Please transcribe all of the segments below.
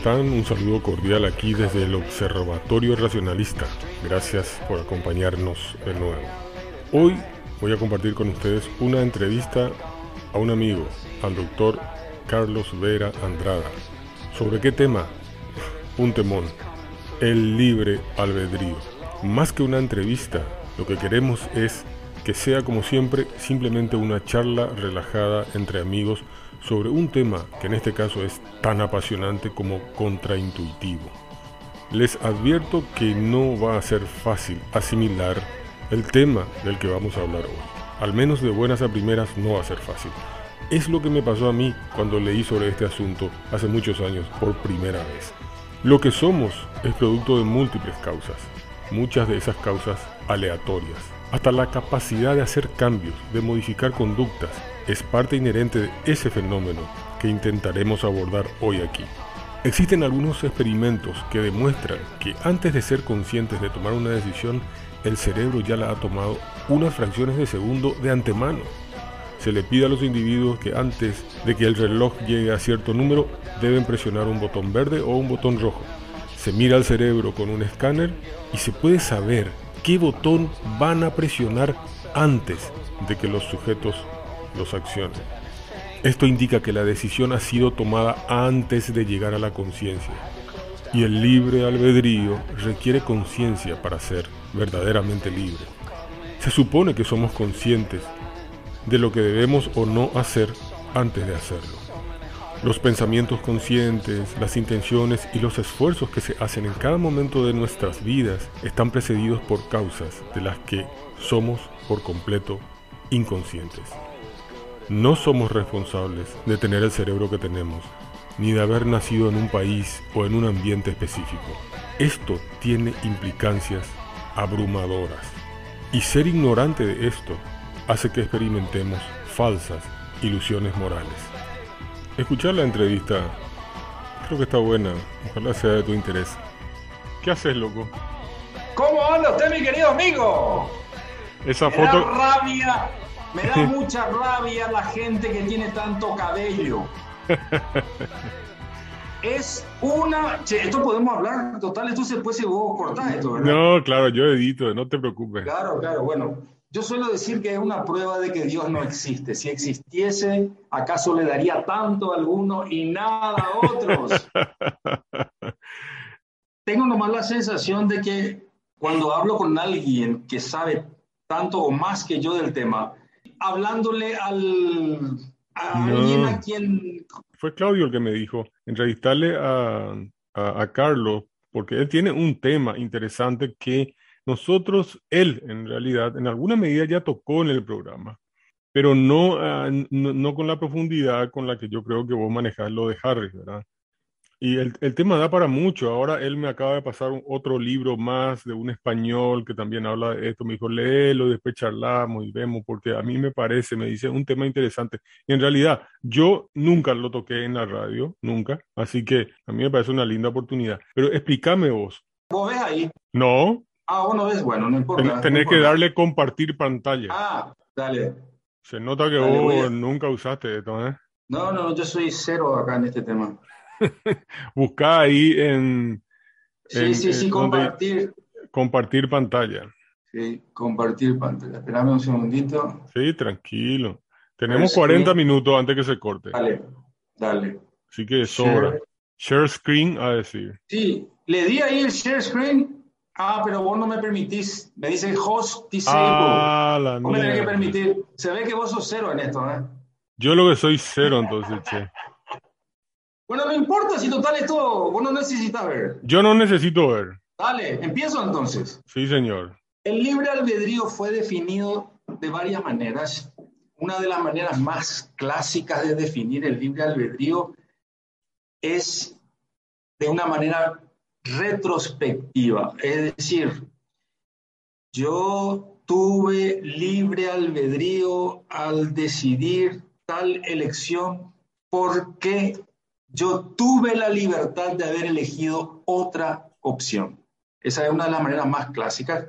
Están? Un saludo cordial aquí desde el Observatorio Racionalista. Gracias por acompañarnos de nuevo. Hoy voy a compartir con ustedes una entrevista a un amigo, al doctor Carlos Vera Andrada. ¿Sobre qué tema? Un temón. El libre albedrío. Más que una entrevista, lo que queremos es que sea como siempre simplemente una charla relajada entre amigos sobre un tema que en este caso es tan apasionante como contraintuitivo. Les advierto que no va a ser fácil asimilar el tema del que vamos a hablar hoy. Al menos de buenas a primeras no va a ser fácil. Es lo que me pasó a mí cuando leí sobre este asunto hace muchos años por primera vez. Lo que somos es producto de múltiples causas, muchas de esas causas aleatorias. Hasta la capacidad de hacer cambios, de modificar conductas, es parte inherente de ese fenómeno que intentaremos abordar hoy aquí. Existen algunos experimentos que demuestran que antes de ser conscientes de tomar una decisión, el cerebro ya la ha tomado unas fracciones de segundo de antemano. Se le pide a los individuos que antes de que el reloj llegue a cierto número deben presionar un botón verde o un botón rojo. Se mira al cerebro con un escáner y se puede saber qué botón van a presionar antes de que los sujetos los accionen. Esto indica que la decisión ha sido tomada antes de llegar a la conciencia. Y el libre albedrío requiere conciencia para ser verdaderamente libre. Se supone que somos conscientes de lo que debemos o no hacer antes de hacerlo. Los pensamientos conscientes, las intenciones y los esfuerzos que se hacen en cada momento de nuestras vidas están precedidos por causas de las que somos por completo inconscientes. No somos responsables de tener el cerebro que tenemos, ni de haber nacido en un país o en un ambiente específico. Esto tiene implicancias abrumadoras. Y ser ignorante de esto hace que experimentemos falsas ilusiones morales. Escuchar la entrevista creo que está buena, ojalá sea de tu interés. ¿Qué haces, loco? ¿Cómo anda usted, mi querido amigo? Esa Me da foto... rabia, me da mucha rabia la gente que tiene tanto cabello. Es una. Che, esto podemos hablar, total, esto se puede si vos cortás esto, ¿verdad? No, claro, yo edito, no te preocupes. Claro, claro, bueno. Yo suelo decir que es una prueba de que Dios no existe. Si existiese, ¿acaso le daría tanto a algunos y nada a otros? Tengo nomás la sensación de que cuando hablo con alguien que sabe tanto o más que yo del tema, hablándole al, a No. alguien a quien Fue Claudio el que me dijo, entrevistarle a, a, a Carlos, porque él tiene un tema interesante que nosotros, él en realidad, en alguna medida ya tocó en el programa, pero no, ah, no, no con la profundidad con la que yo creo que vos manejás lo de Harris, ¿verdad? Y el, el tema da para mucho. Ahora él me acaba de pasar un- otro libro más de un español que también habla de esto. Me dijo, léelo, después charlamos y vemos, porque a mí me parece, me dice, un tema interesante. Y en realidad, yo nunca lo toqué en la radio, nunca. Así que a mí me parece una linda oportunidad. Pero explícame vos. vos ves ahí. No, Ah, vos no ves, bueno, no importa. no tenés que darle compartir pantalla. Ah, dale. Se nota que Dale, vos a- nunca usaste esto, ¿eh? No, no, yo soy cero acá en este tema. Buscá ahí en, Sí, En- sí, sí, en compartir. compartir pantalla. Sí, compartir pantalla. Esperame un segundito. Sí, tranquilo. Tenemos 40 minutos antes que se corte. Dale, dale. Así que sobra. Share screen a decir. Sí, le di ahí el share screen. Ah, pero vos no me permitís. Me dice host disable. Ah, la Vos me tenés que permitir. Se ve que vos sos cero en esto, ¿eh? Yo lo que soy cero, entonces, che. Bueno, no importa si total esto vos no necesitas ver. Yo no necesito ver. Dale, empiezo entonces. Sí, señor. El libre albedrío fue definido de varias maneras. Una de las maneras más clásicas de definir el libre albedrío es de una manera retrospectiva. Es decir, yo tuve libre albedrío al decidir tal elección porque yo tuve la libertad de haber elegido otra opción. Esa es una de las maneras más clásicas.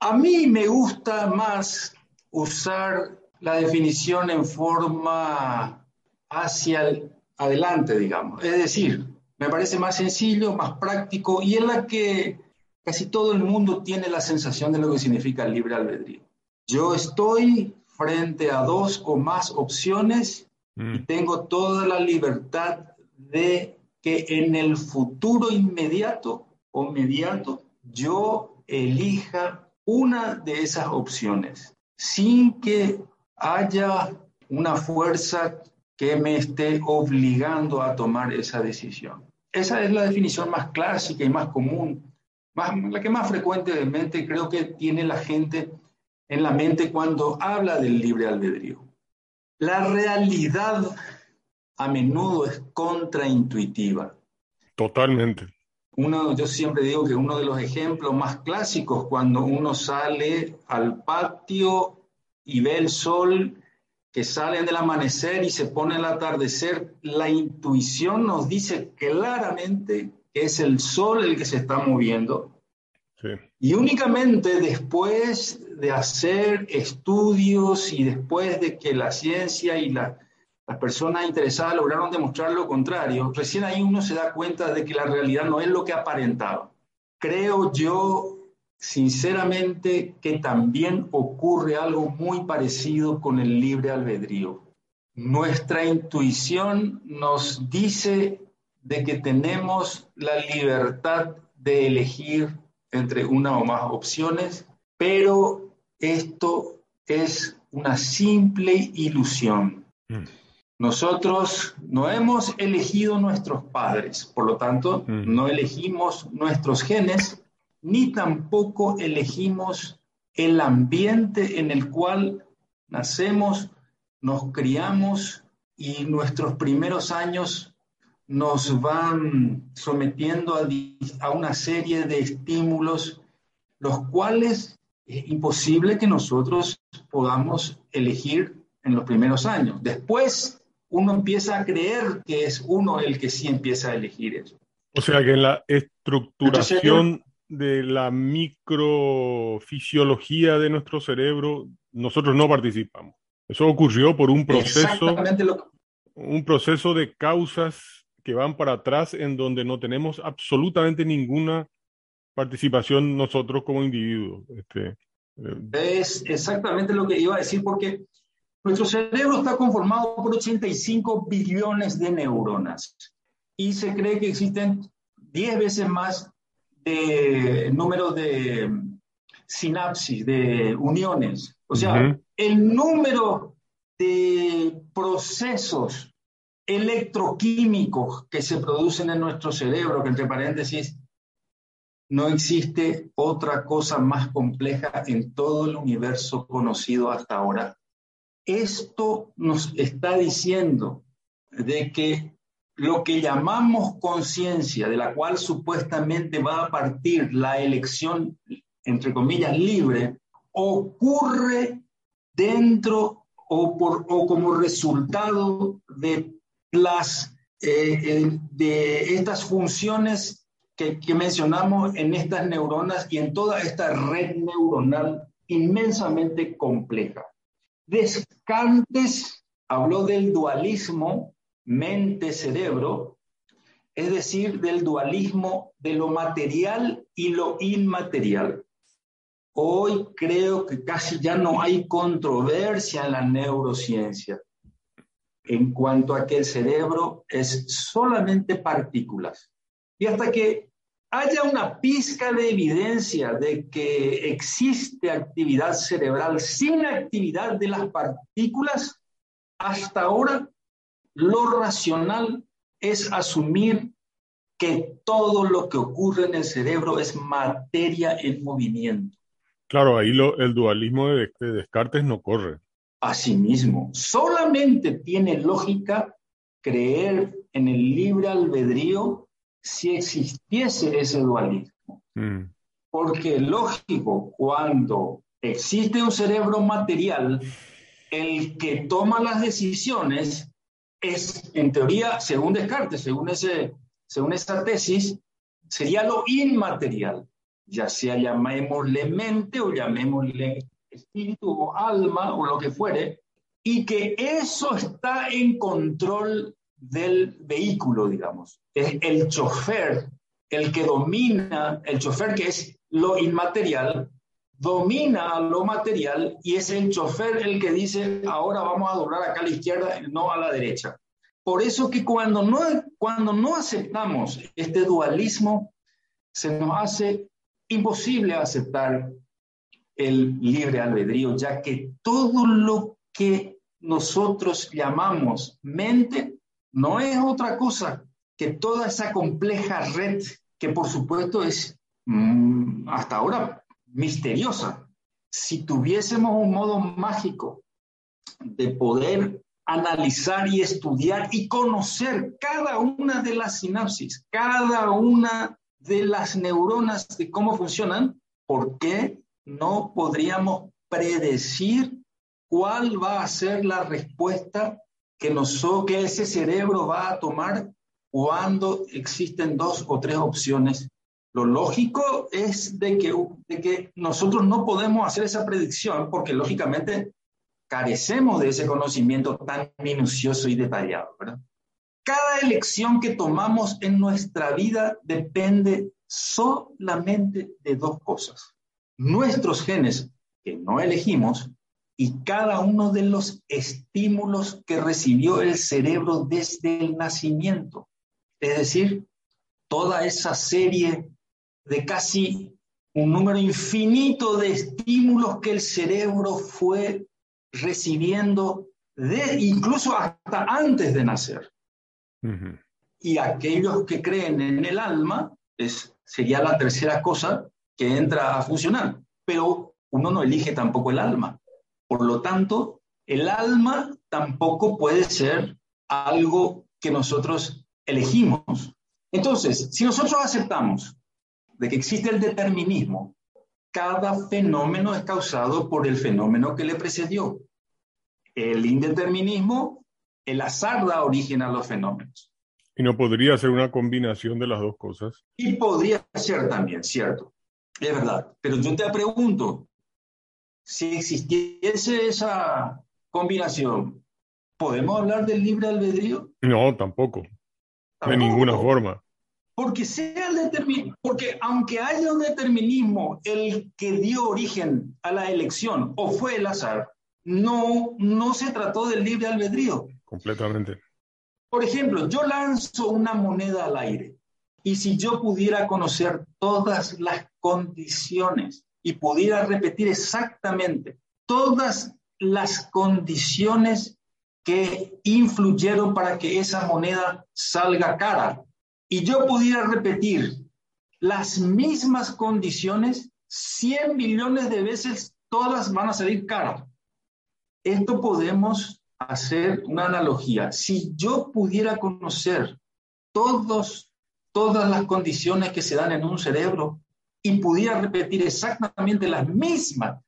A mí me gusta más usar la definición en forma hacia el adelante, digamos. Es decir, me parece más sencillo, más práctico y en la que casi todo el mundo tiene la sensación de lo que significa el libre albedrío. Yo estoy frente a dos o más opciones y Mm. tengo toda la libertad de que en el futuro inmediato o mediato yo elija una de esas opciones sin que haya una fuerza que me esté obligando a tomar esa decisión. Esa es la definición más clásica y más común, más, la que más frecuentemente creo que tiene la gente en la mente cuando habla del libre albedrío. La realidad a menudo es contraintuitiva. Totalmente. Uno, yo siempre digo que uno de los ejemplos más clásicos cuando uno sale al patio y ve el sol que sale del amanecer y se pone el atardecer, la intuición nos dice claramente que es el sol el que se está moviendo. Sí. Y únicamente después de hacer estudios y después de que la ciencia y la, las personas interesadas lograron demostrar lo contrario, recién ahí uno se da cuenta de que la realidad no es lo que aparentaba. Creo yo, sinceramente, que también ocurre algo muy parecido con el libre albedrío. Nuestra intuición nos dice de que tenemos la libertad de elegir entre una o más opciones, pero esto es una simple ilusión. Mm. Nosotros no hemos elegido nuestros padres, por lo tanto, Mm. no elegimos nuestros genes, ni tampoco elegimos el ambiente en el cual nacemos, nos criamos y nuestros primeros años nos van sometiendo a, a una serie de estímulos, los cuales es imposible que nosotros podamos elegir en los primeros años. Después uno empieza a creer que es uno el que sí empieza a elegir eso. O sea que en la estructuración de la microfisiología de nuestro cerebro, nosotros no participamos. Eso ocurrió por un proceso, lo un proceso de causas que van para atrás en donde no tenemos absolutamente ninguna participación nosotros como individuos. Este, eh, Es exactamente lo que iba a decir, porque nuestro cerebro está conformado por 85 billones de neuronas y se cree que existen 10 veces más de número de sinapsis, de uniones. O sea, el número de procesos electroquímicos que se producen en nuestro cerebro, que entre paréntesis, no existe otra cosa más compleja en todo el universo conocido hasta ahora. Esto nos está diciendo de que lo que llamamos conciencia, de la cual supuestamente va a partir la elección, entre comillas, libre, ocurre dentro o, por, o como resultado de, las, eh, de estas funciones que, que mencionamos en estas neuronas y en toda esta red neuronal inmensamente compleja. Descartes habló del dualismo mente-cerebro, es decir, del dualismo de lo material y lo inmaterial. Hoy creo que casi ya no hay controversia en la neurociencia en cuanto a que el cerebro es solamente partículas. Y hasta que haya una pizca de evidencia de que existe actividad cerebral sin actividad de las partículas, hasta ahora lo racional es asumir que todo lo que ocurre en el cerebro es materia en movimiento. Claro, ahí lo, el dualismo de, de Descartes no corre. Asimismo, solamente tiene lógica creer en el libre albedrío si existiese ese dualismo. Mm. Porque lógico, cuando existe un cerebro material, el que toma las decisiones es, en teoría, según Descartes, según, ese, según esa tesis, sería lo inmaterial, ya sea llamémosle mente o llamémosle espíritu o alma o lo que fuere, y que eso está en control del vehículo, digamos. Es el chofer el que domina, el chofer que es lo inmaterial, domina lo material y es el chofer el que dice, ahora vamos a doblar acá a la izquierda, no a la derecha. Por eso que cuando no, cuando no aceptamos este dualismo, se nos hace imposible aceptar el libre albedrío, ya que todo lo que nosotros llamamos mente no es otra cosa que toda esa compleja red que por supuesto es mm, hasta ahora misteriosa. Si tuviésemos un modo mágico de poder analizar y estudiar y conocer cada una de las sinapsis, cada una de las neuronas de cómo funcionan, ¿por qué no podríamos predecir cuál va a ser la respuesta que, que ese cerebro va a tomar cuando existen dos o tres opciones. Lo lógico es de que, de que nosotros no podemos hacer esa predicción porque lógicamente carecemos de ese conocimiento tan minucioso y detallado. Cada elección que tomamos en nuestra vida depende solamente de dos cosas nuestros genes que no elegimos y cada uno de los estímulos que recibió el cerebro desde el nacimiento. Es decir, toda esa serie de casi un número infinito de estímulos que el cerebro fue recibiendo de, incluso hasta antes de nacer. Y aquellos que creen en el alma, es, sería la tercera cosa, que entra a funcionar, pero uno no elige tampoco el alma. Por lo tanto, el alma tampoco puede ser algo que nosotros elegimos. Entonces, si nosotros aceptamos de que existe el determinismo, cada fenómeno es causado por el fenómeno que le precedió. El indeterminismo, el azar da origen a los fenómenos. Y no podría ser una combinación de las dos cosas. Y podría ser también, cierto. Es verdad, pero yo te pregunto, si existiese esa combinación, ¿podemos hablar del libre albedrío? No, tampoco. De ninguna forma. Porque sea el porque aunque haya un determinismo, el que dio origen a la elección o fue el azar, no, no se trató del libre albedrío. Completamente. Por ejemplo, yo lanzo una moneda al aire y si yo pudiera conocer todas las condiciones y pudiera repetir exactamente todas las condiciones que influyeron para que esa moneda salga cara, y yo pudiera repetir las mismas condiciones 100 millones de veces, todas van a salir cara. Esto podemos hacer una analogía. Si yo pudiera conocer todos todas las condiciones que se dan en un cerebro y pudiera repetir exactamente las mismas,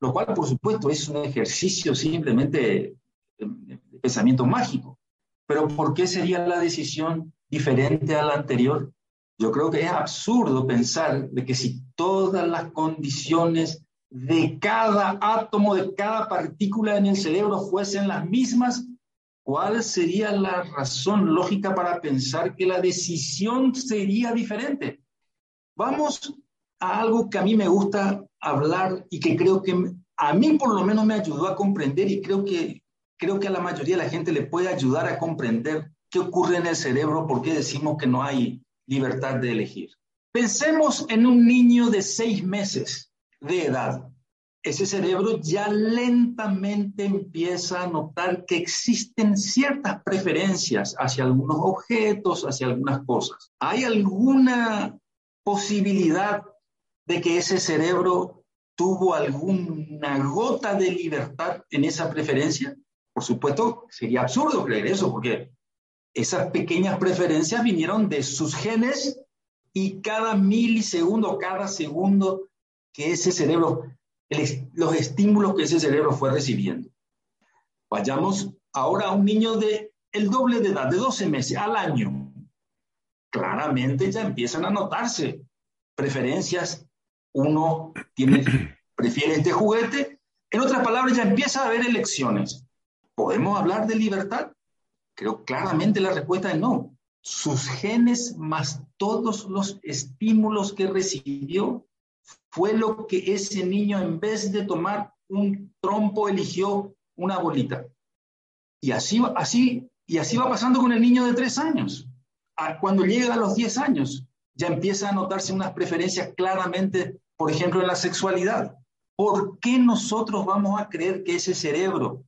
lo cual por supuesto es un ejercicio simplemente de pensamiento mágico. Pero ¿por qué sería la decisión diferente a la anterior? Yo creo que es absurdo pensar de que si todas las condiciones de cada átomo, de cada partícula en el cerebro fuesen las mismas, ¿cuál sería la razón lógica para pensar que la decisión sería diferente? Vamos a algo que a mí me gusta hablar y que creo que a mí por lo menos me ayudó a comprender y creo que, creo que a la mayoría de la gente le puede ayudar a comprender qué ocurre en el cerebro, por qué decimos que no hay libertad de elegir. Pensemos en un niño de seis meses de edad. Ese cerebro ya lentamente empieza a notar que existen ciertas preferencias hacia algunos objetos, hacia algunas cosas. ¿Hay alguna posibilidad de que ese cerebro tuvo alguna gota de libertad en esa preferencia? Por supuesto, sería absurdo creer eso, porque esas pequeñas preferencias vinieron de sus genes y cada milisegundo, cada segundo que ese cerebro, los estímulos que ese cerebro fue recibiendo. Vayamos ahora a un niño de el doble de edad, de 12 meses al año. Claramente ya empiezan a notarse preferencias uno tiene, prefiere este juguete. En otras palabras, ya empieza a haber elecciones. ¿Podemos hablar de libertad? Creo claramente la respuesta es no. Sus genes más todos los estímulos que recibió fue lo que ese niño en vez de tomar un trompo eligió una bolita. Y así, así, y así va pasando con el niño de tres años. Cuando llega a los diez años, ya empieza a notarse unas preferencias claramente, por ejemplo, en la sexualidad. ¿Por qué nosotros vamos a creer que ese cerebro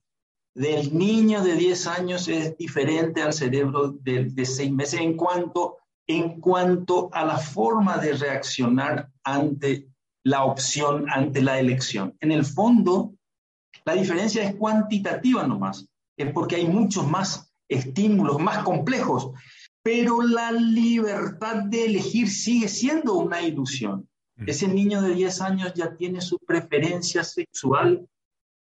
del niño de 10 años es diferente al cerebro de, de 6 meses en cuanto, en cuanto a la forma de reaccionar ante la opción, ante la elección? En el fondo, la diferencia es cuantitativa nomás, es porque hay muchos más estímulos, más complejos pero la libertad de elegir sigue siendo una ilusión. Mm. Ese niño de 10 años ya tiene su preferencia sexual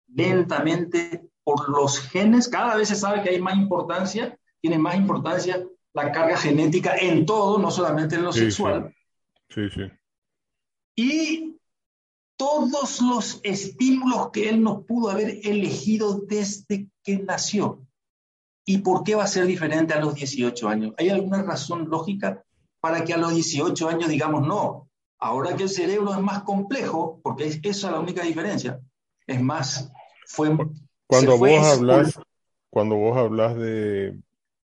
lentamente por los genes, cada vez se sabe que hay más importancia, tiene más importancia la carga genética en todo, no solamente en lo sexual. Sí. sí, sí. Y todos los estímulos que él no pudo haber elegido desde que nació. ¿Y por qué va a ser diferente a los 18 años? ¿Hay alguna razón lógica para que a los 18 años digamos no? Ahora que el cerebro es más complejo, porque esa es la única diferencia, es más, fue... Cuando vos hablas, cuando vos hablas de,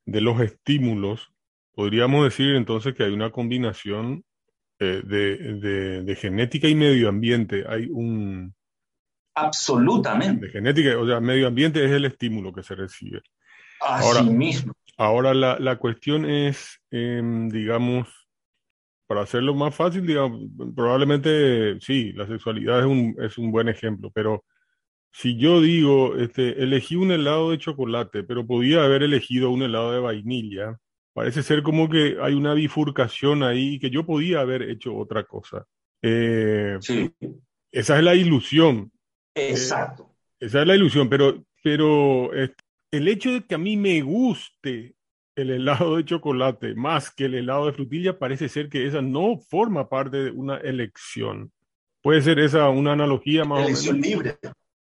de los estímulos, podríamos decir entonces que hay una combinación eh, de, de, de, genética y medio ambiente. Hay un... Absolutamente. De genética, o sea, medio ambiente es el estímulo que se recibe ahora, mismo. Ahora la, la cuestión es, em, digamos, para hacerlo más fácil, digamos, probablemente sí, la sexualidad es un, es un buen ejemplo, pero si yo digo, este, elegí un helado de chocolate, pero podía haber elegido un helado de vainilla, parece ser como que hay una bifurcación ahí que yo podía haber hecho otra cosa. Eh, sí. Esa es la ilusión. Exacto. Eh, esa es la ilusión, pero, pero este, el hecho de que a mí me guste el helado de chocolate más que el helado de frutilla parece ser que esa no forma parte de una elección. Puede ser esa una analogía más elección libre.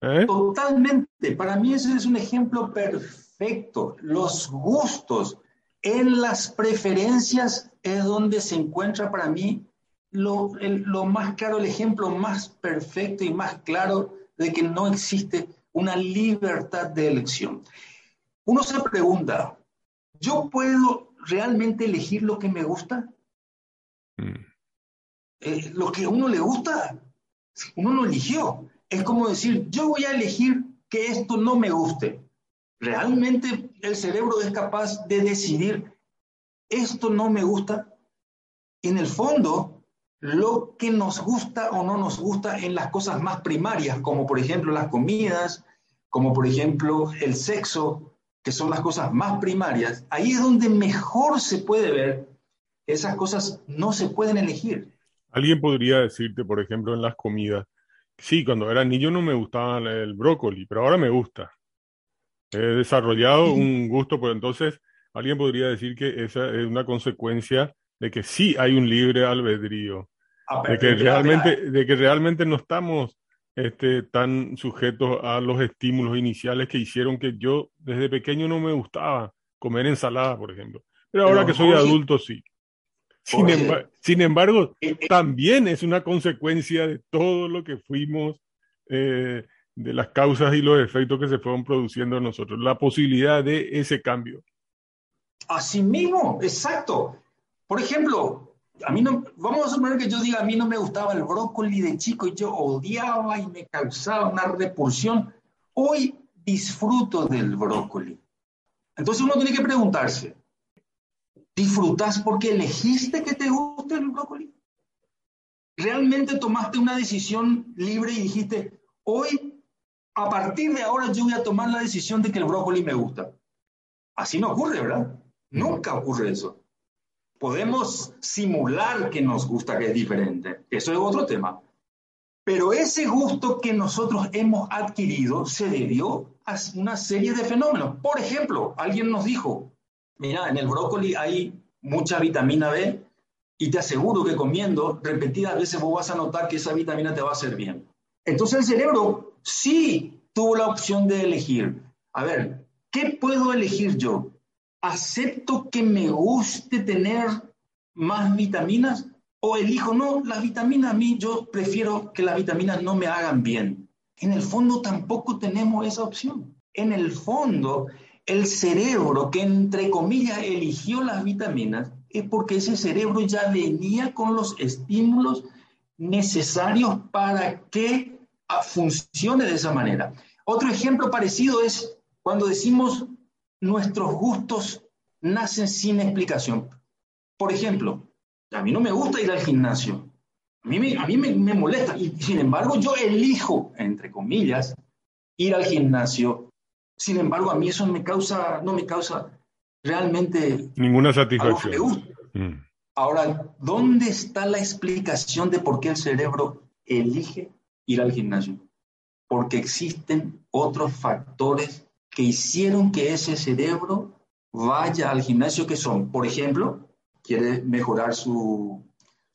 ¿Eh? Totalmente. Para mí ese es un ejemplo perfecto. Los gustos en las preferencias es donde se encuentra para mí lo, lo más claro, el ejemplo más perfecto y más claro de que no existe una libertad de elección. Uno se pregunta, ¿yo puedo realmente elegir lo que me gusta? Mm. Eh, lo que a uno le gusta, uno lo eligió. Es como decir, yo voy a elegir que esto no me guste. ¿Realmente el cerebro es capaz de decidir, esto no me gusta? En el fondo, lo que nos gusta o no nos gusta en las cosas más primarias, como por ejemplo las comidas, como por ejemplo el sexo, que son las cosas más primarias, ahí es donde mejor se puede ver esas cosas no se pueden elegir. Alguien podría decirte, por ejemplo, en las comidas, sí, cuando era niño no me gustaba el brócoli, pero ahora me gusta. He desarrollado un gusto, pues entonces alguien podría decir que esa es una consecuencia de que sí hay un libre albedrío, de que realmente, de que realmente no estamos este, tan sujetos a los estímulos iniciales que hicieron que yo desde pequeño no me gustaba comer ensalada, por ejemplo. Pero ahora Pero, que soy adulto, sí. Sin, sin embargo, eh, eh, también es una consecuencia de todo lo que fuimos, eh, de las causas y los efectos que se fueron produciendo en nosotros, la posibilidad de ese cambio. Así mismo, exacto. Por ejemplo, a mí no, vamos a suponer que yo diga, a mí no me gustaba el brócoli de chico y yo odiaba y me causaba una repulsión. Hoy disfruto del brócoli. Entonces uno tiene que preguntarse, ¿disfrutas porque elegiste que te guste el brócoli? ¿Realmente tomaste una decisión libre y dijiste, hoy, a partir de ahora yo voy a tomar la decisión de que el brócoli me gusta? Así no ocurre, ¿verdad? Nunca ocurre eso. Podemos simular que nos gusta que es diferente. Eso es otro tema. Pero ese gusto que nosotros hemos adquirido se debió a una serie de fenómenos. Por ejemplo, alguien nos dijo, mira, en el brócoli hay mucha vitamina B y te aseguro que comiendo repetidas veces vos vas a notar que esa vitamina te va a hacer bien. Entonces el cerebro sí tuvo la opción de elegir. A ver, ¿qué puedo elegir yo? ¿Acepto que me guste tener más vitaminas? ¿O elijo, no, las vitaminas a mí, yo prefiero que las vitaminas no me hagan bien? En el fondo tampoco tenemos esa opción. En el fondo, el cerebro que entre comillas eligió las vitaminas es porque ese cerebro ya venía con los estímulos necesarios para que ah, funcione de esa manera. Otro ejemplo parecido es cuando decimos nuestros gustos nacen sin explicación. Por ejemplo, a mí no me gusta ir al gimnasio. A mí, me, molesta. Y sin embargo, yo elijo, entre comillas, ir al gimnasio. Sin embargo, a mí eso me causa, no me causa realmente... Ninguna satisfacción. Mm. Ahora, ¿dónde está la explicación de por qué el cerebro elige ir al gimnasio? Porque existen otros factores que hicieron que ese cerebro vaya al gimnasio, que son, por ejemplo, quiere mejorar su,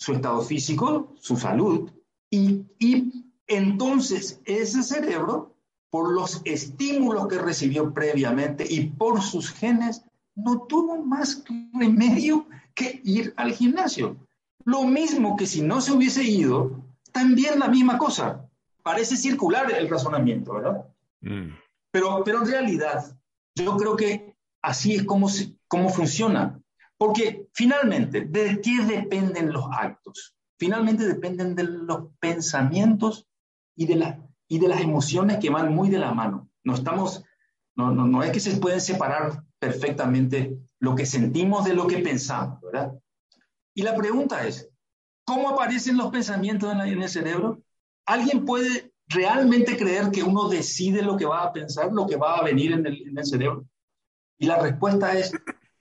estado físico, su salud, y, y entonces ese cerebro, por los estímulos que recibió previamente y por sus genes, no tuvo más remedio que ir al gimnasio. Lo mismo que si no se hubiese ido, también la misma cosa. Parece circular el razonamiento, ¿verdad? Mm. Pero, pero en realidad, yo creo que así es como, como funciona. Porque finalmente, ¿de qué dependen los actos? Finalmente dependen de los pensamientos y de, la, y de las emociones que van muy de la mano. No estamos, no, no, no es que se pueden separar perfectamente lo que sentimos de lo que pensamos, ¿verdad? Y la pregunta es, ¿cómo aparecen los pensamientos en, en el cerebro? ¿Alguien puede realmente creer que uno decide lo que va a pensar, lo que va a venir en el, cerebro? Y la respuesta es,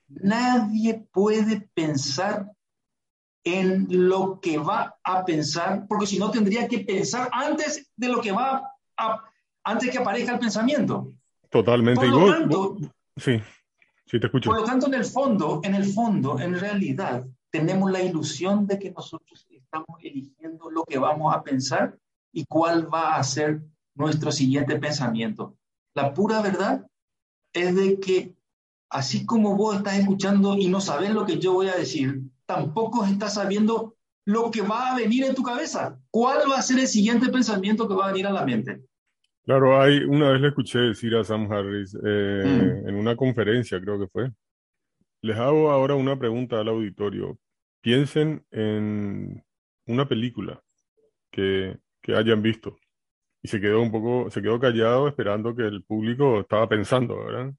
nadie puede pensar en lo que va a pensar, porque si no tendría que pensar antes de lo que va a, antes que aparezca el pensamiento. Totalmente. igual. sí, sí te escucho. Por lo tanto, en el fondo, en el fondo, en realidad, tenemos la ilusión de que nosotros estamos eligiendo lo que vamos a pensar y cuál va a ser nuestro siguiente pensamiento. La pura verdad es de que así como vos estás escuchando y no sabes lo que yo voy a decir, tampoco estás sabiendo lo que va a venir en tu cabeza. ¿Cuál va a ser el siguiente pensamiento que va a venir a la mente? Claro, hay, una vez le escuché decir a Sam Harris eh, mm. en una conferencia, creo que fue. Les hago ahora una pregunta al auditorio. Piensen en una película que que hayan visto. Y se quedó un poco, se quedó callado esperando que el público estaba pensando, ¿verdad?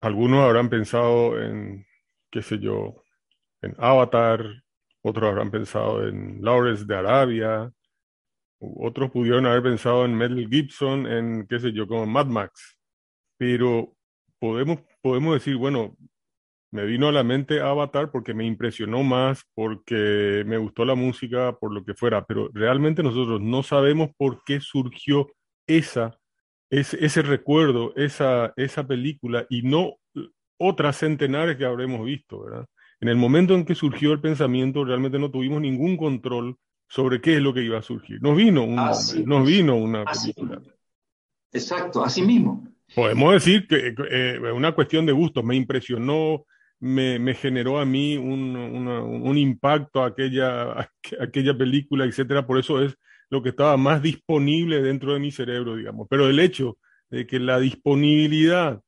Algunos habrán pensado en, qué sé yo, en Avatar, otros habrán pensado en Lawrence de Arabia, otros pudieron haber pensado en Mel Gibson, en, qué sé yo, como Mad Max. Pero podemos, podemos decir, bueno, me vino a la mente Avatar porque me impresionó más, porque me gustó la música, por lo que fuera, pero realmente nosotros no sabemos por qué surgió esa, ese, recuerdo, esa, esa película y no otras centenares que habremos visto, ¿verdad? En el momento en que surgió el pensamiento, realmente no tuvimos ningún control sobre qué es lo que iba a surgir. Nos vino un nos vino una película. Exacto, así mismo. Podemos decir que es eh, una cuestión de gusto. Me impresionó me, me generó a mí un, una, un impacto aquella, aquella película, etcétera. Por eso es lo que estaba más disponible dentro de mi cerebro, digamos. Pero el hecho de que la disponibilidad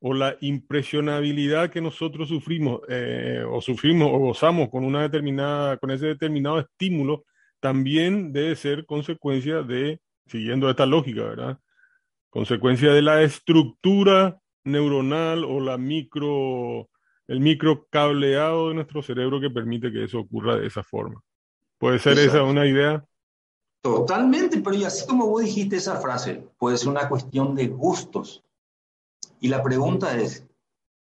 o la impresionabilidad que nosotros sufrimos eh, o sufrimos o gozamos con una determinada, con ese determinado estímulo, también debe ser consecuencia de, siguiendo esta lógica, ¿verdad? Consecuencia de la estructura neuronal o la micro, el microcableado de nuestro cerebro que permite que eso ocurra de esa forma. ¿Puede ser esa una idea? Totalmente, pero y así como vos dijiste esa frase, puede ser una cuestión de gustos. Y la pregunta es,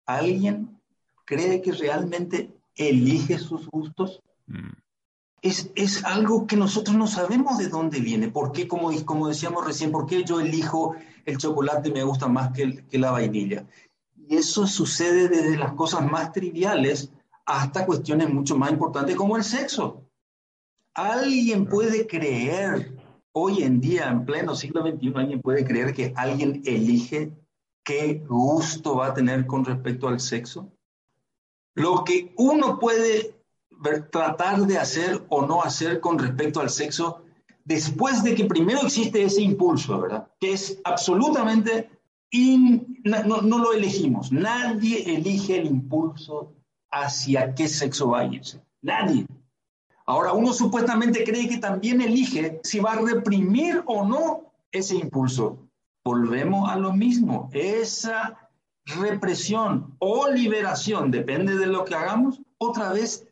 ¿alguien cree que realmente elige sus gustos? Mm. Es, es, algo que nosotros no sabemos de dónde viene. ¿Por qué, como, como decíamos recién, por qué yo elijo el chocolate me gusta más que, que la vainilla? Y eso sucede desde las cosas más triviales hasta cuestiones mucho más importantes como el sexo. ¿Alguien puede creer, hoy en día, en pleno siglo XXI, alguien puede creer que alguien elige qué gusto va a tener con respecto al sexo? Lo que uno puede tratar de hacer o no hacer con respecto al sexo después de que primero existe ese impulso, ¿verdad? Que es absolutamente, no, no, lo elegimos. Nadie elige el impulso hacia qué sexo va a irse. Nadie. Ahora, uno supuestamente cree que también elige si va a reprimir o no ese impulso. Volvemos a lo mismo. Esa represión o liberación, depende de lo que hagamos, otra vez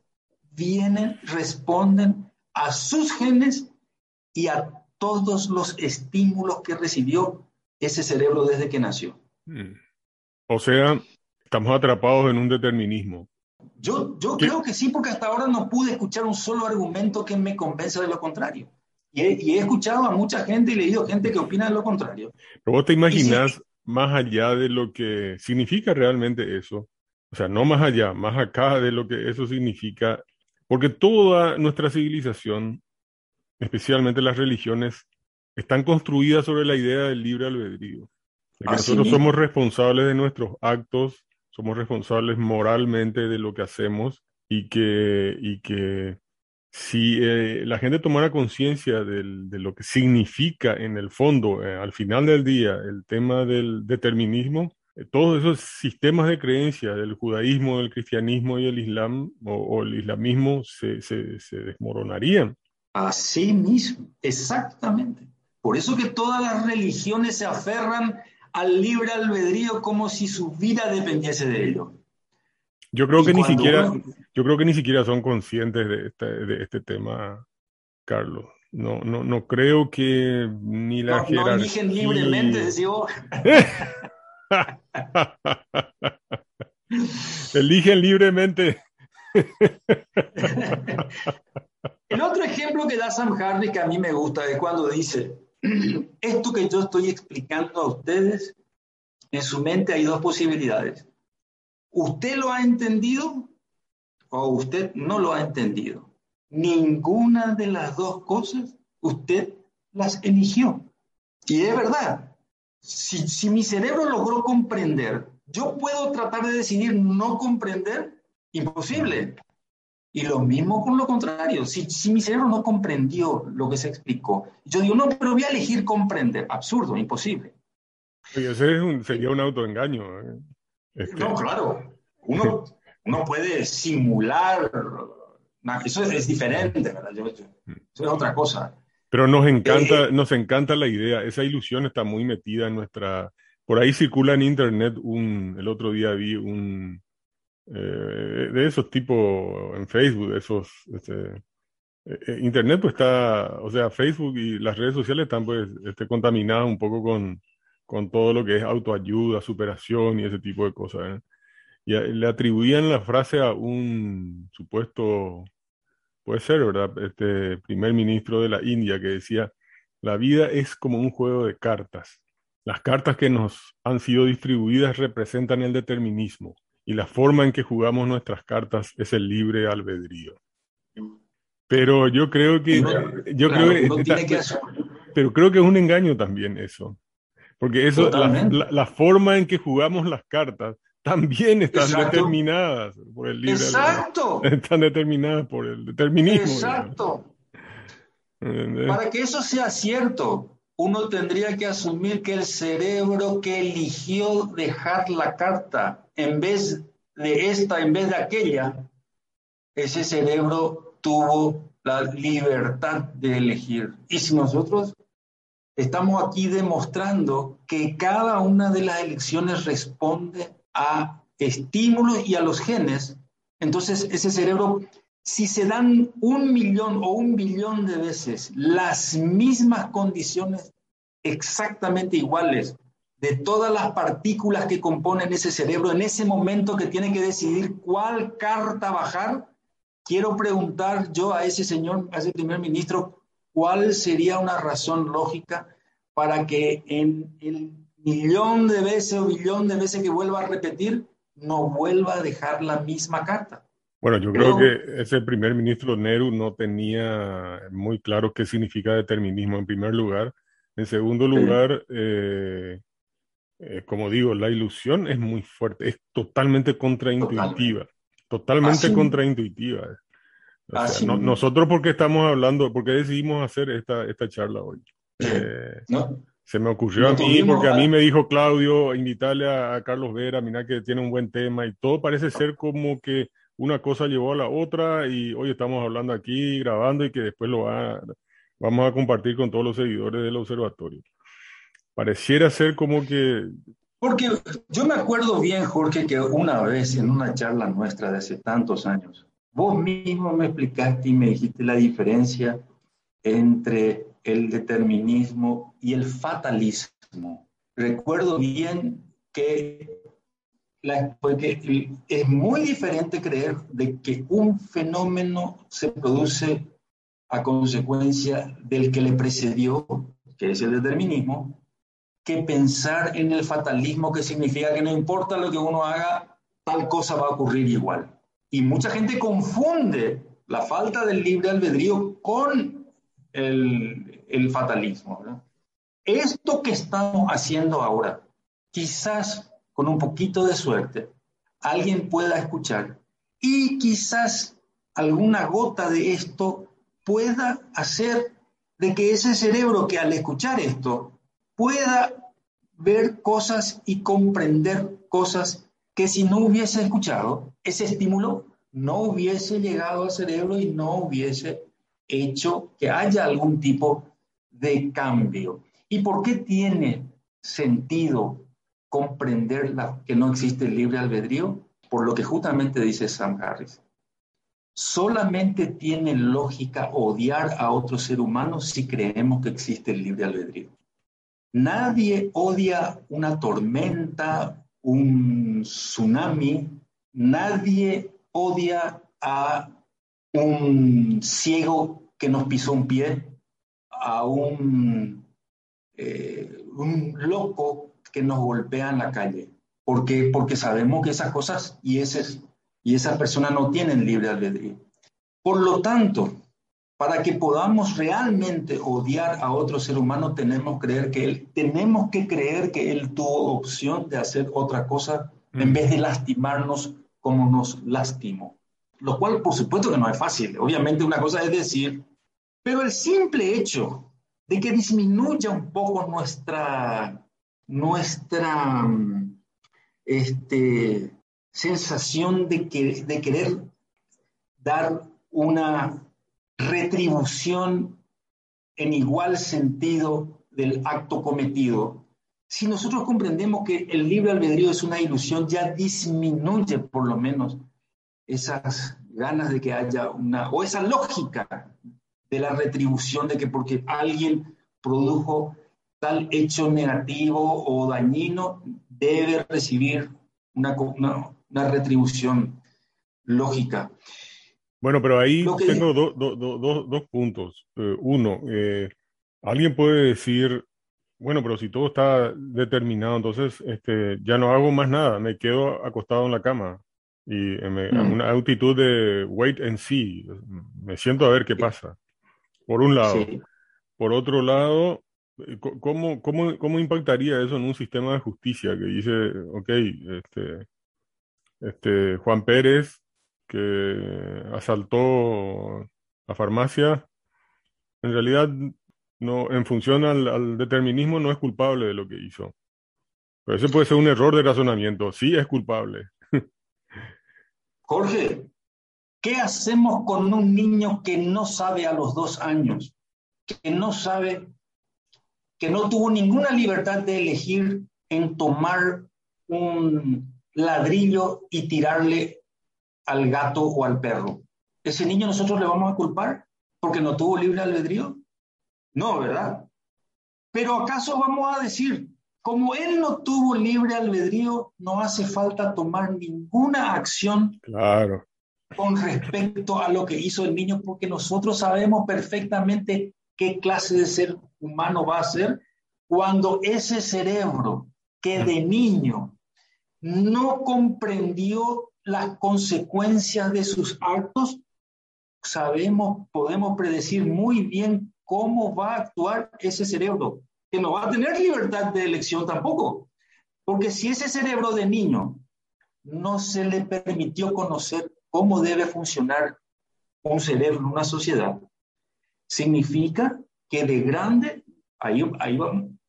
vienen, responden a sus genes y a todos los estímulos que recibió ese cerebro desde que nació. Hmm. O sea, estamos atrapados en un determinismo. Yo, yo creo que sí, porque hasta ahora no pude escuchar un solo argumento que me convenza de lo contrario. Y he, escuchado a mucha gente y leído gente que opina de lo contrario. Pero vos te imaginas más allá de lo que significa realmente eso. O sea, no más allá, más acá de lo que eso significa. Porque toda nuestra civilización, especialmente las religiones, están construidas sobre la idea del libre albedrío. De que nosotros somos responsables de nuestros actos somos responsables moralmente de lo que hacemos y que, y que si eh, la gente tomara conciencia de lo que significa en el fondo, eh, al final del día, el tema del determinismo, eh, todos esos sistemas de creencia del judaísmo, del cristianismo y el islam o, el islamismo se, se, desmoronarían. Así mismo, exactamente. Por eso que todas las religiones se aferran al libre albedrío como si su vida dependiese de ello. Yo creo que ni siquiera, yo creo que ni siquiera son conscientes de este, de este tema, Carlos. No, no, no creo que ni la no, No eligen libremente, decía eligen libremente. El otro ejemplo que da Sam Harris que a mí me gusta es cuando dice, esto que yo estoy explicando a ustedes, en su mente hay dos posibilidades. ¿Usted lo ha entendido o usted no lo ha entendido? Ninguna de las dos cosas usted las eligió. Y es verdad, si, si mi cerebro logró comprender, yo puedo tratar de decidir no comprender, imposible. Y lo mismo con lo contrario. Si, si, mi cerebro no comprendió lo que se explicó, yo digo, no, pero voy a elegir comprender. Absurdo, imposible. ese sería un autoengaño. ¿eh? No, claro. Uno, uno puede simular. Eso es, diferente, ¿verdad? eso es otra cosa. Pero nos encanta, eh, nos encanta la idea. Esa ilusión está muy metida en nuestra. Por ahí circula en internet un. El otro día vi un eh, de esos tipos en Facebook, esos, este, eh, Internet pues está, o sea, Facebook y las redes sociales están pues este, contaminadas un poco con, con todo lo que es autoayuda, superación y ese tipo de cosas. Y le atribuían la frase a un supuesto, puede ser, ¿verdad? Este primer ministro de la India que decía, la vida es como un juego de cartas. Las cartas que nos han sido distribuidas representan el determinismo y la forma en que jugamos nuestras cartas es el libre albedrío. Pero yo creo que, yo creo pero creo que es un engaño también eso, porque eso, la, forma en que jugamos las cartas también están Exacto. determinadas por el libre Exacto, albedrío. Están determinadas por el determinismo. exacto. Para que eso sea cierto, uno tendría que asumir que el cerebro que eligió dejar la carta en vez de esta, en vez de aquella, ese cerebro tuvo la libertad de elegir. Y si nosotros estamos aquí demostrando que cada una de las elecciones responde a estímulos y a los genes, entonces ese cerebro, si se dan un millón o un billón de veces las mismas condiciones exactamente iguales de todas las partículas que componen ese cerebro en ese momento que tiene que decidir cuál carta bajar, quiero preguntar yo a ese señor, a ese primer ministro, cuál sería una razón lógica para que en el millón de veces o billón de veces que vuelva a repetir, no vuelva a dejar la misma carta. Bueno, yo creo que ese primer ministro Nehru no tenía muy claro qué significa determinismo en primer lugar. En segundo lugar, eh, eh, como digo, la ilusión es muy fuerte, es totalmente contraintuitiva, totalmente Así- contraintuitiva. O sea, no- nosotros porque estamos hablando, porque decidimos hacer esta, esta charla hoy. Eh, ¿no? se me ocurrió a mí, porque a a- mí me dijo Claudio, invitarle a, a Carlos Vera, mira que tiene un buen tema y todo parece ser como que una cosa llevó a la otra y hoy estamos hablando aquí, grabando y que después lo va, vamos a compartir con todos los seguidores del observatorio. Pareciera ser como que, Porque yo me acuerdo bien, Jorge, que una vez en una charla nuestra de hace tantos años, vos mismo me explicaste y me dijiste la diferencia entre el determinismo y el fatalismo. Recuerdo bien que, la- porque es muy diferente creer de que un fenómeno se produce a consecuencia del que le precedió, que es el determinismo, que pensar en el fatalismo, que significa que no importa lo que uno haga, tal cosa va a ocurrir igual. Y mucha gente confunde la falta del libre albedrío con el, fatalismo. Esto que estamos haciendo ahora, quizás con un poquito de suerte, alguien pueda escuchar y quizás alguna gota de esto pueda hacer de que ese cerebro que al escuchar esto pueda ver cosas y comprender cosas que si no hubiese escuchado, ese estímulo no hubiese llegado al cerebro y no hubiese hecho que haya algún tipo de cambio. ¿Y por qué tiene sentido comprender que no existe el libre albedrío? Por lo que justamente dice Sam Harris. Solamente tiene lógica odiar a otro ser humano si creemos que existe el libre albedrío. Nadie odia una tormenta, un tsunami, nadie odia a un ciego que nos pisó un pie, a un, eh, loco que nos golpea en la calle, porque, porque sabemos que esas cosas y, ese, y esas personas no tienen libre albedrío. Por lo tanto, para que podamos realmente odiar a otro ser humano, tenemos, creer que él, tenemos que creer que él tuvo opción de hacer otra cosa en Mm. vez de lastimarnos como nos lastimó. Lo cual, por supuesto que no es fácil. Obviamente una cosa es decir, pero el simple hecho de que disminuya un poco nuestra, nuestra este, sensación de, que, de querer dar una retribución en igual sentido del acto cometido. Si nosotros comprendemos que el libre albedrío es una ilusión, ya disminuye por lo menos esas ganas de que haya una, o esa lógica de la retribución de que porque alguien produjo tal hecho negativo o dañino, debe recibir una, una, una retribución lógica. Bueno, pero ahí que- tengo do- do- do- do- dos puntos. Eh, uno, eh, alguien puede decir, bueno, pero si todo está determinado, entonces este, ya no hago más nada, me quedo acostado en la cama y me- Mm. una actitud de wait and see, me siento a ver qué pasa, por un lado. Sí. Por otro lado, eh, ¿cómo, cómo, cómo impactaría eso en un sistema de justicia que dice, ok, este, este Juan Pérez, que asaltó la farmacia, en realidad no, en función al, determinismo no es culpable de lo que hizo. Pero ese puede ser un error de razonamiento. Sí es culpable. Jorge, ¿qué hacemos con un niño que no sabe a los dos años? Que no sabe, que no tuvo ninguna libertad de elegir en tomar un ladrillo y tirarle al gato o al perro. ¿Ese niño nosotros le vamos a culpar porque no tuvo libre albedrío? No, ¿verdad? Pero ¿acaso vamos a decir, como él no tuvo libre albedrío, no hace falta tomar ninguna acción claro. con respecto a lo que hizo el niño, porque nosotros sabemos perfectamente qué clase de ser humano va a ser cuando ese cerebro que de niño no comprendió las consecuencias de sus actos, sabemos, podemos predecir muy bien cómo va a actuar ese cerebro, que no va a tener libertad de elección tampoco. Porque si ese cerebro de niño no se le permitió conocer cómo debe funcionar un cerebro en una sociedad, significa que de grande, ahí, ahí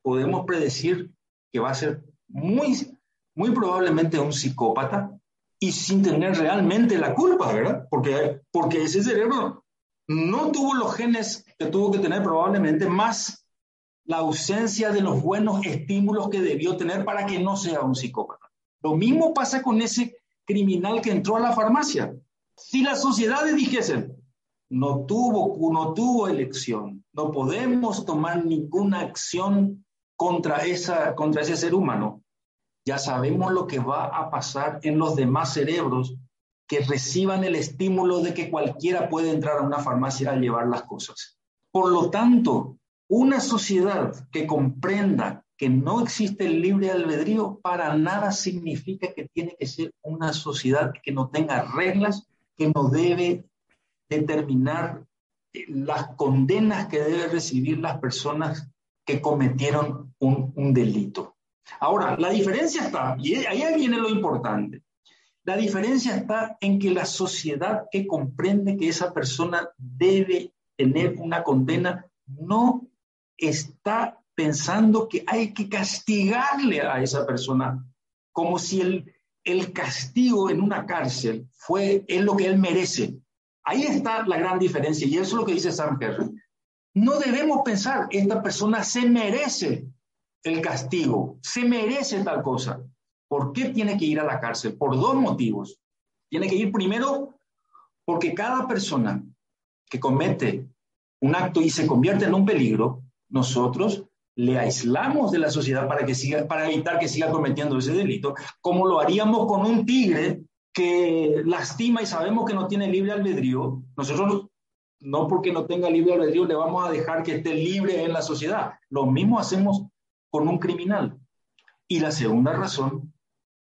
podemos predecir que va a ser muy, muy probablemente un psicópata y sin tener realmente la culpa, ¿verdad? Porque, porque ese cerebro no tuvo los genes que tuvo que tener probablemente, más la ausencia de los buenos estímulos que debió tener para que no sea un psicópata. Lo mismo pasa con ese criminal que entró a la farmacia. Si las sociedades dijesen, no tuvo, no tuvo elección, no podemos tomar ninguna acción contra, esa, contra ese ser humano, ya sabemos lo que va a pasar en los demás cerebros que reciban el estímulo de que cualquiera puede entrar a una farmacia a llevar las cosas. Por lo tanto, una sociedad que comprenda que no existe el libre albedrío para nada significa que tiene que ser una sociedad que no tenga reglas, que no debe determinar eh, las condenas que deben recibir las personas que cometieron un, un delito. Ahora, la diferencia está, y ahí viene lo importante. La diferencia está en que la sociedad que comprende que esa persona debe tener una condena no está pensando que hay que castigarle a esa persona como si el, el castigo en una cárcel fue es lo que él merece. Ahí está la gran diferencia y eso es lo que dice Sam Perry. No debemos pensar, esta persona se merece el castigo, se merece tal cosa. ¿Por qué tiene que ir a la cárcel? Por dos motivos. Tiene que ir primero porque cada persona que comete un acto y se convierte en un peligro, nosotros le aislamos de la sociedad para, que siga, para evitar que siga cometiendo ese delito, como lo haríamos con un tigre que lastima y sabemos que no tiene libre albedrío. Nosotros no porque no tenga libre albedrío le vamos a dejar que esté libre en la sociedad. Lo mismo hacemos con un criminal. Y la segunda razón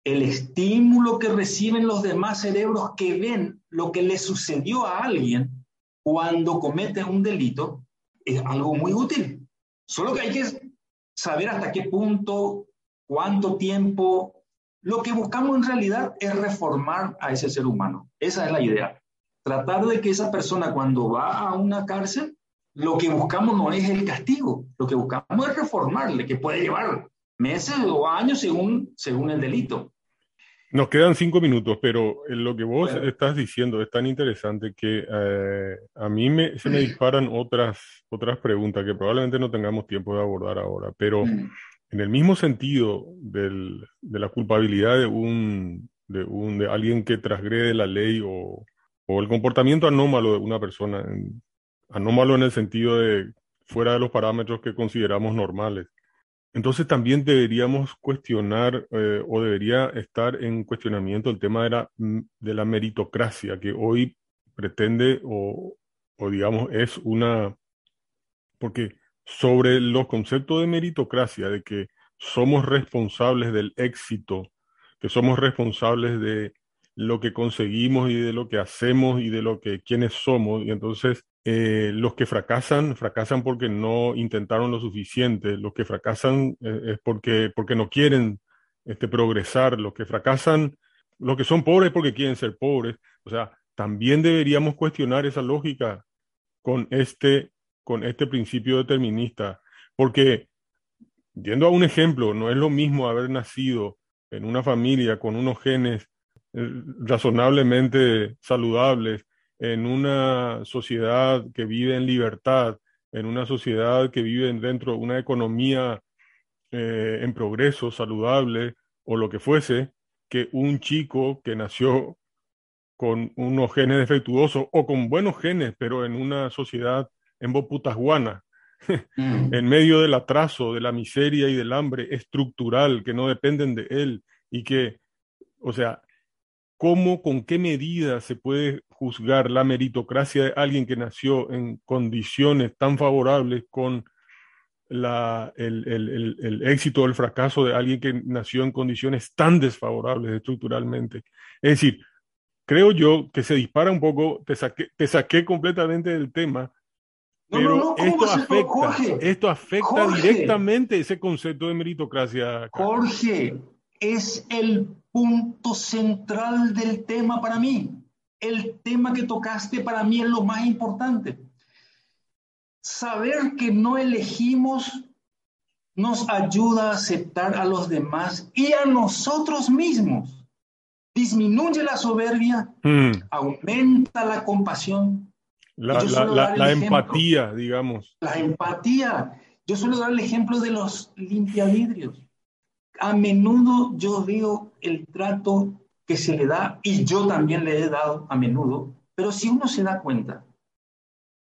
el estímulo que reciben los demás cerebros que ven lo que le sucedió a alguien cuando comete un delito es algo muy útil. Solo que hay que saber hasta qué punto, cuánto tiempo. Lo que buscamos en realidad es reformar a ese ser humano. Esa es la idea. Tratar de que esa persona cuando va a una cárcel, lo que buscamos no es el castigo, lo que buscamos es reformarle, que puede llevar meses o años según, según el delito. Nos quedan cinco minutos, pero lo que vos estás diciendo es tan interesante que eh, a mí me, se me disparan otras, otras preguntas que probablemente no tengamos tiempo de abordar ahora, pero mm. en el mismo sentido del, de la culpabilidad de un, de un de alguien que transgrede la ley o, o el comportamiento anómalo de una persona, anómalo en el sentido de fuera de los parámetros que consideramos normales. Entonces también deberíamos cuestionar eh, o debería estar en cuestionamiento el tema de la, de la meritocracia que hoy pretende o, o digamos es una, porque sobre los conceptos de meritocracia, de que somos responsables del éxito, que somos responsables de lo que conseguimos y de lo que hacemos y de lo que quienes somos, y entonces eh, los que fracasan, fracasan porque no intentaron lo suficiente, los que fracasan eh, es porque, porque no quieren este, progresar, los que fracasan los que son pobres porque quieren ser pobres. O sea, también deberíamos cuestionar esa lógica con este, con este principio determinista, porque yendo a un ejemplo, no es lo mismo haber nacido en una familia con unos genes eh, razonablemente saludables, en una sociedad que vive en libertad, en una sociedad que vive dentro de una economía eh, en progreso, saludable o lo que fuese, que un chico que nació con unos genes defectuosos o con buenos genes, pero en una sociedad en boputasguana, mm. en medio del atraso, de la miseria y del hambre estructural que no dependen de él y que, o sea, ¿cómo, con qué medida se puede juzgar la meritocracia de alguien que nació en condiciones tan favorables con la, el, el, el, éxito o el fracaso de alguien que nació en condiciones tan desfavorables estructuralmente? Es decir, creo yo que se dispara un poco, te saqué, te saqué completamente del tema, pero esto, afecta, esto afecta directamente ese concepto de meritocracia. Jorge, es el punto central del tema para mí. El tema que tocaste para mí es lo más importante. Saber que no elegimos nos ayuda a aceptar a los demás y a nosotros mismos. Disminuye la soberbia, mm. aumenta la compasión. La, la empatía, digamos. La empatía. Yo suelo dar el ejemplo de los limpiavidrios a menudo yo veo el trato que se le da, y yo también le he dado a menudo, pero si uno se da cuenta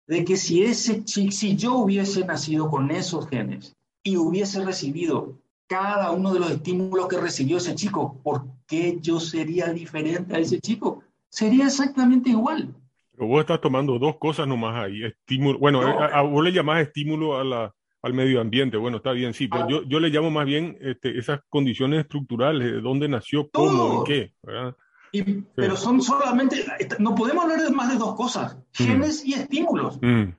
de que si, ese, si yo hubiese nacido con esos genes y hubiese recibido cada uno de los estímulos que recibió ese chico, ¿por qué yo sería diferente a ese chico? Sería exactamente igual. Pero vos estás tomando dos cosas nomás ahí. Estímulo, bueno, a, vos le llamás estímulo a la, al medio ambiente. Bueno, está bien, sí, pero ah. yo, yo le llamo más bien este, esas condiciones estructurales, de dónde nació, cómo, en qué. Pero son solamente, no podemos hablar de más de dos cosas, mm. genes y estímulos. Mm.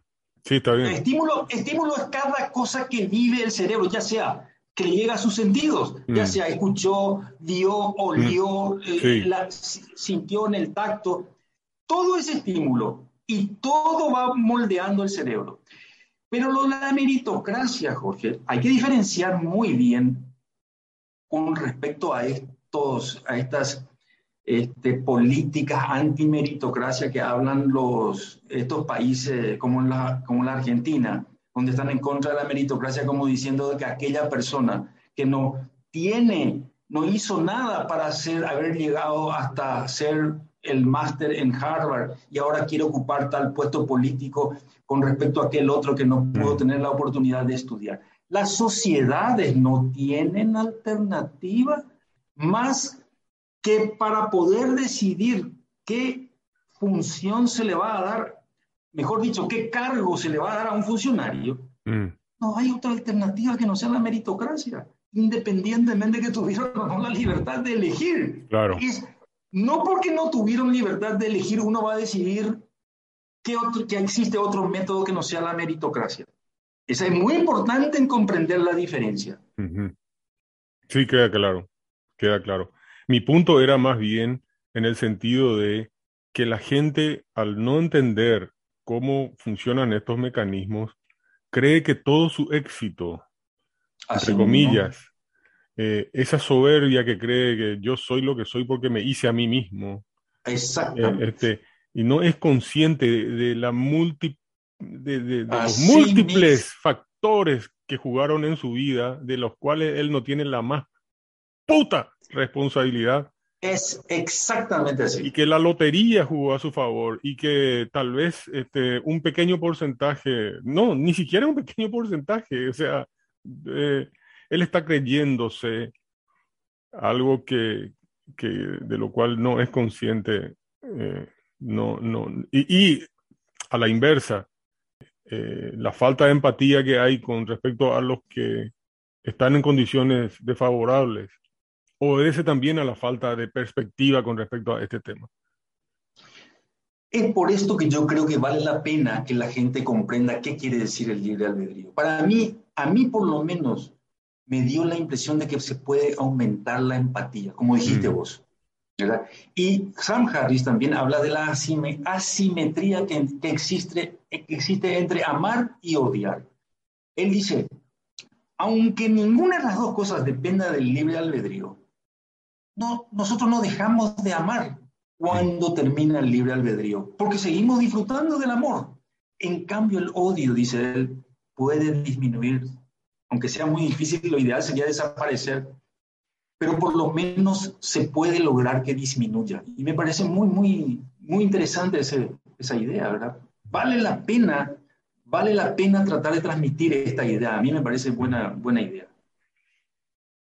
Sí, está bien. estímulo, estímulo es cada cosa que vive el cerebro, ya sea que le llega a sus sentidos, ya mm. sea escuchó, vio, olió, eh, sintió en el tacto, todo ese estímulo y todo va moldeando el cerebro. Pero lo de la meritocracia, Jorge, hay que diferenciar muy bien con respecto a, estos, a estas este, políticas antimeritocracia que hablan los, estos países como la, como la Argentina, donde están en contra de la meritocracia como diciendo que aquella persona que no tiene, no hizo nada para ser, haber llegado hasta ser el máster en Harvard y ahora quiere ocupar tal puesto político con respecto a aquel otro que no pudo tener la oportunidad de estudiar. Las sociedades no tienen alternativa más que para poder decidir qué función se le va a dar, mejor dicho, qué cargo se le va a dar a un funcionario. Mm. No hay otra alternativa que no sea la meritocracia, independientemente de que o no la libertad de elegir. Claro. No porque no tuvieron libertad de elegir, uno va a decidir que, otro, que existe otro método que no sea la meritocracia. Esa es muy importante en comprender la diferencia. Sí, queda claro, queda claro. Mi punto era más bien en el sentido de que la gente, al no entender cómo funcionan estos mecanismos, cree que todo su éxito, entre comillas, eh, esa soberbia que cree que yo soy lo que soy porque me hice a mí mismo. Exactamente. Eh, este, y no es consciente de, la multi, de, los múltiples factores que jugaron en su vida, de los cuales él no tiene la más puta responsabilidad. Es exactamente así. Y que la lotería jugó a su favor y que tal vez este, un pequeño porcentaje, no, ni siquiera un pequeño porcentaje, o sea, eh, él está creyéndose algo que, de lo cual no es consciente. Eh, no, no, y, a la inversa, eh, la falta de empatía que hay con respecto a los que están en condiciones desfavorables obedece también a la falta de perspectiva con respecto a este tema. Es por esto que yo creo que vale la pena que la gente comprenda qué quiere decir el libre albedrío. Para mí, a mí por lo menos, me dio la impresión de que se puede aumentar la empatía, como dijiste mm. vos. Y Sam Harris también habla de la asimetría que, existe, que existe entre amar y odiar. Él dice, aunque ninguna de las dos cosas dependa del libre albedrío, no, nosotros no dejamos de amar cuando termina el libre albedrío, porque seguimos disfrutando del amor. En cambio, el odio, dice él, puede disminuir, aunque sea muy difícil, lo ideal sería desaparecer, pero por lo menos se puede lograr que disminuya. Y me parece muy, muy, muy interesante ese, esa idea, ¿verdad? Vale la pena, vale la pena tratar de transmitir esta idea. A mí me parece buena, buena idea.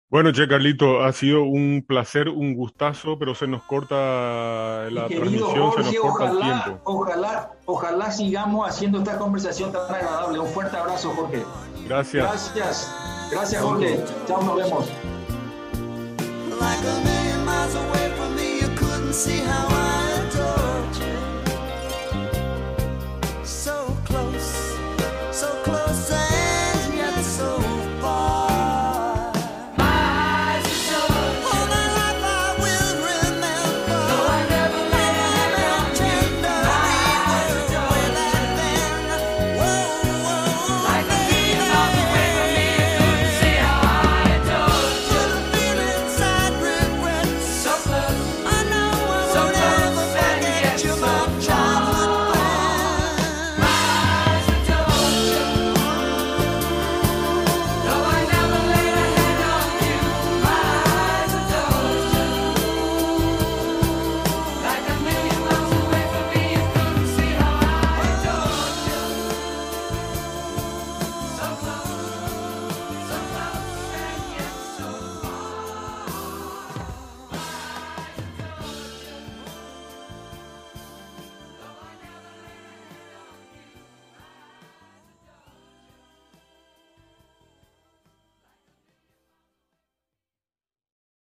Bueno, Che Carlito, ha sido un placer, un gustazo, pero se nos corta la transmisión, se nos corta ojalá, el tiempo. Ojalá, ojalá sigamos haciendo esta conversación tan agradable. Un fuerte abrazo, Jorge. Gracias. Gracias. Gracias, Jorge. Chao, nos vemos.